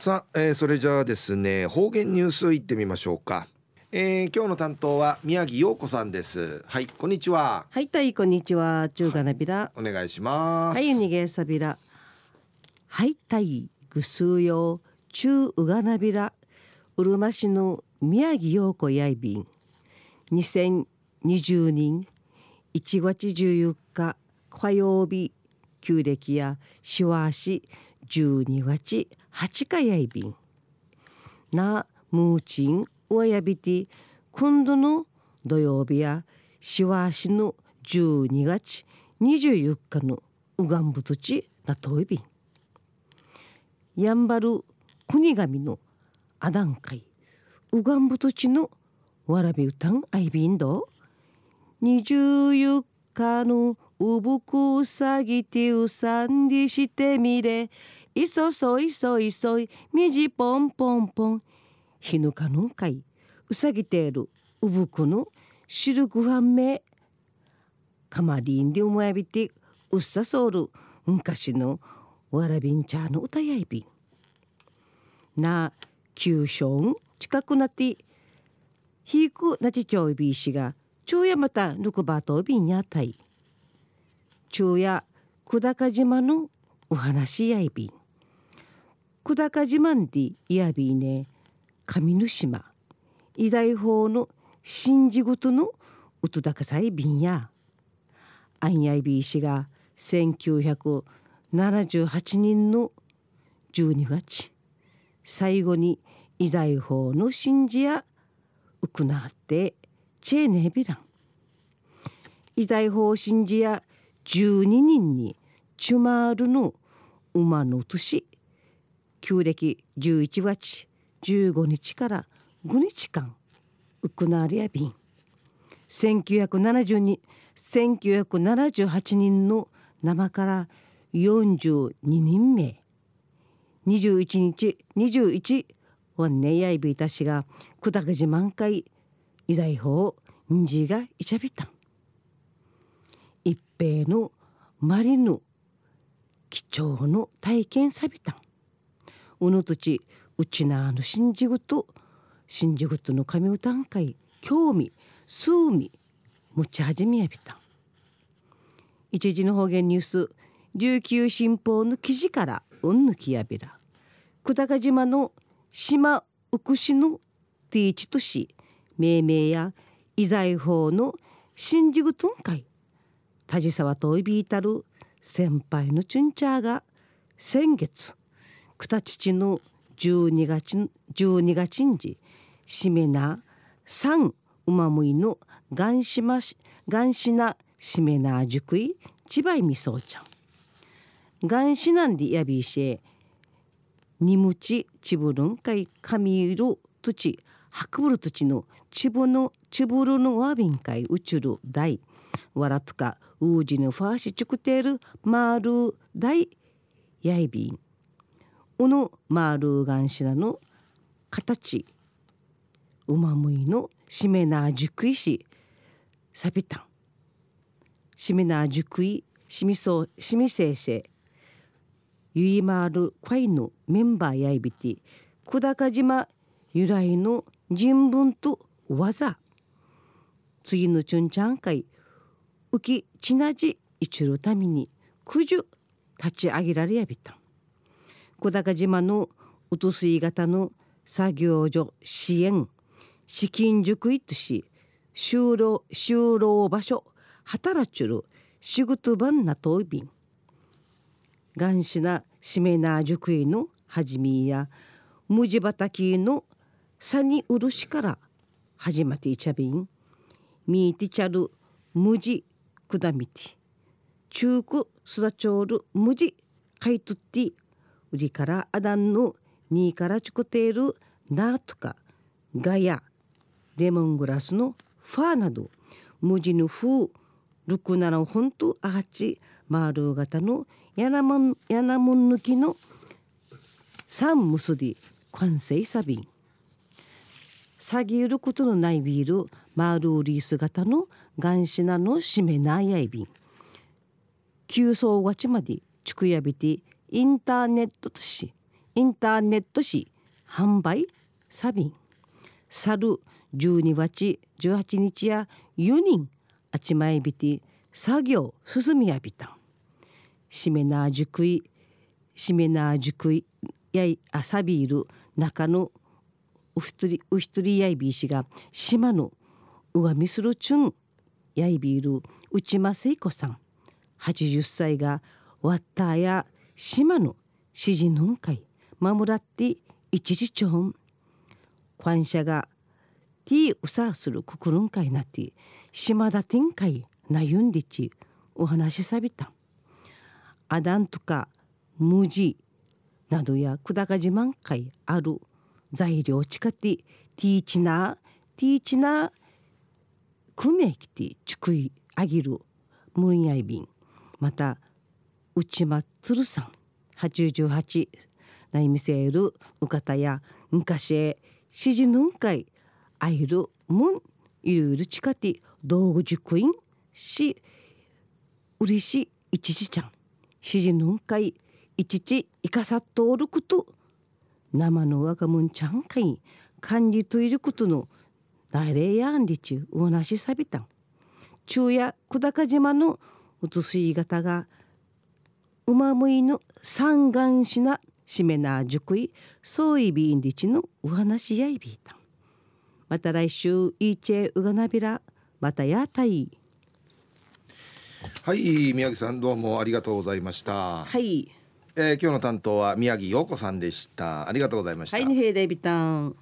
さあ、えー、それじゃあですね方言ニュースいってみましょうか、えー、今日の担当は宮城陽子さんです。はいこんにちは。はいたいこんにちは。中華なびらお願いします。はいにげさびらはいたいぐすうよ。中うがなびらうるま市の宮城陽子やいびん。2020年1月14日火曜日旧暦やしわし12月8日やいびん。なむーちんおやびて今度の土曜日やしわしの12月24日のうがんぶとちなといびん。やんばる国神のあだんかいうがんぶとちのわらびうたんあいびんど。24日のうぶくうさぎてうさんでしてみれいそそいそいそい。みじぽんぽんぽん。ひぬかぬんかい。うさぎてる。うぶくぬしるぐはんめ。かまりんでおもやびて。うっさそうる。昔の。わらびんちゃの歌やいび。んな九章近くなって。ひくなちちょいびいしが。昼夜またぬくばとびんやたい。昼夜久高島の。お話やいびん。久高島んでいやびね。上ぬ島医大法の信じごとのうとだかさいびんやあんやいびいしが1978年の12月。最後に医大法の信じやうくなってチェーネビラン。医大法信じや12人にチュマールの馬の年。旧暦11月15日から5日間ウクナーリア便1978人の生から42人目。21日21ワンネやいびいたしがくだがじ満開いざいほうんじがいちゃびたん。一平のマリヌ貴重の体験さびたん。うぬとちうちなの新じぐと新じぐとの神歌んかい興味数味持ち始めやびた。一時の方言ニュース琉球新報の記事からうんぬきやびら。久高島の島うくしのティーチ都市命名や遺財法の新宿トン会田地沢といびいたる先輩のチュンチャーが先月草父の12月12月んじしめな三うまむいのがんしましがんしなしめなじゅくいちばいみそうちゃん。がんしなんでやびいしえにむちちぶるんかいかみいる土地博ぶる土地のちぶのちぶるのわびんかいうちるだい。わらとかうじのファーシチュクテルまるだいやいびん。うぬまるがんしなの形うまむいのしめなじゅくいしさびたんしめなじゅくいしみそしみせいせい。ゆいまるかいのメンバーやいびて久高島由来の人文と技。次のチュンチャン会浮きちなじいちるためにくじゅ立ち上げられやびたん。小高島のうとすい型の作業所支援資金塾いとし就労就労場所働ちゅる仕事番なといびん。がんしなしめな塾医のはじみやむじばたきのさにうるしから始まっていちゃびん。みーてちゃるむじくだみて中古すだちょるむじかいとってうりからあだんのにからちこているなとかガヤレモングラスのファーなど無地の風ルクナラホントアハチマール型のやなもんやなもん抜きの三結び完成サビ。ン詐欺ることのないビールマールーリース型のガンシナの締めないやいび。ん急走がちまでちくやびてインターネットとしインターネット紙販売。サビン猿12月18日や4人。あちまいびて作業。進みやびたん。しめなじくい。しめなじくいやい。あさびいる。中の。うひとり。うひとりやいびいしが。島の。うがみするちゅん。やいびいる。内間聖子さん。80歳が。わったや。島の詩人のんかい守らって一時長ん感謝がティーウサーするくくるんかいなって島田天海なゆんりちお話しさびた。アダンとか無地などや久高自慢会ある材料ちかってティーチナティーチナくめきてちくいあげるむんやいびん。また内間鶴さん。88ないみせるうかたや昔へしじぬんかい。あいるむんいるちかて道具塾員しうりしいちちちゃん。しじぬんかいいちちいかさっとおること。生のわがむんちゃんかい。感じといることの誰やんりちうなしさびたん。昼夜久高島のうつすい型がうまむいぬ三眼しなしめなじゅくいそういびんりちのお話やいびいた。んまた来週いいちえうがなびらまたやたいはい宮城さんどうもありがとうございました、はい。えー今日の担当は宮城陽子さんでした。ありがとうございました、はいにへいでびたん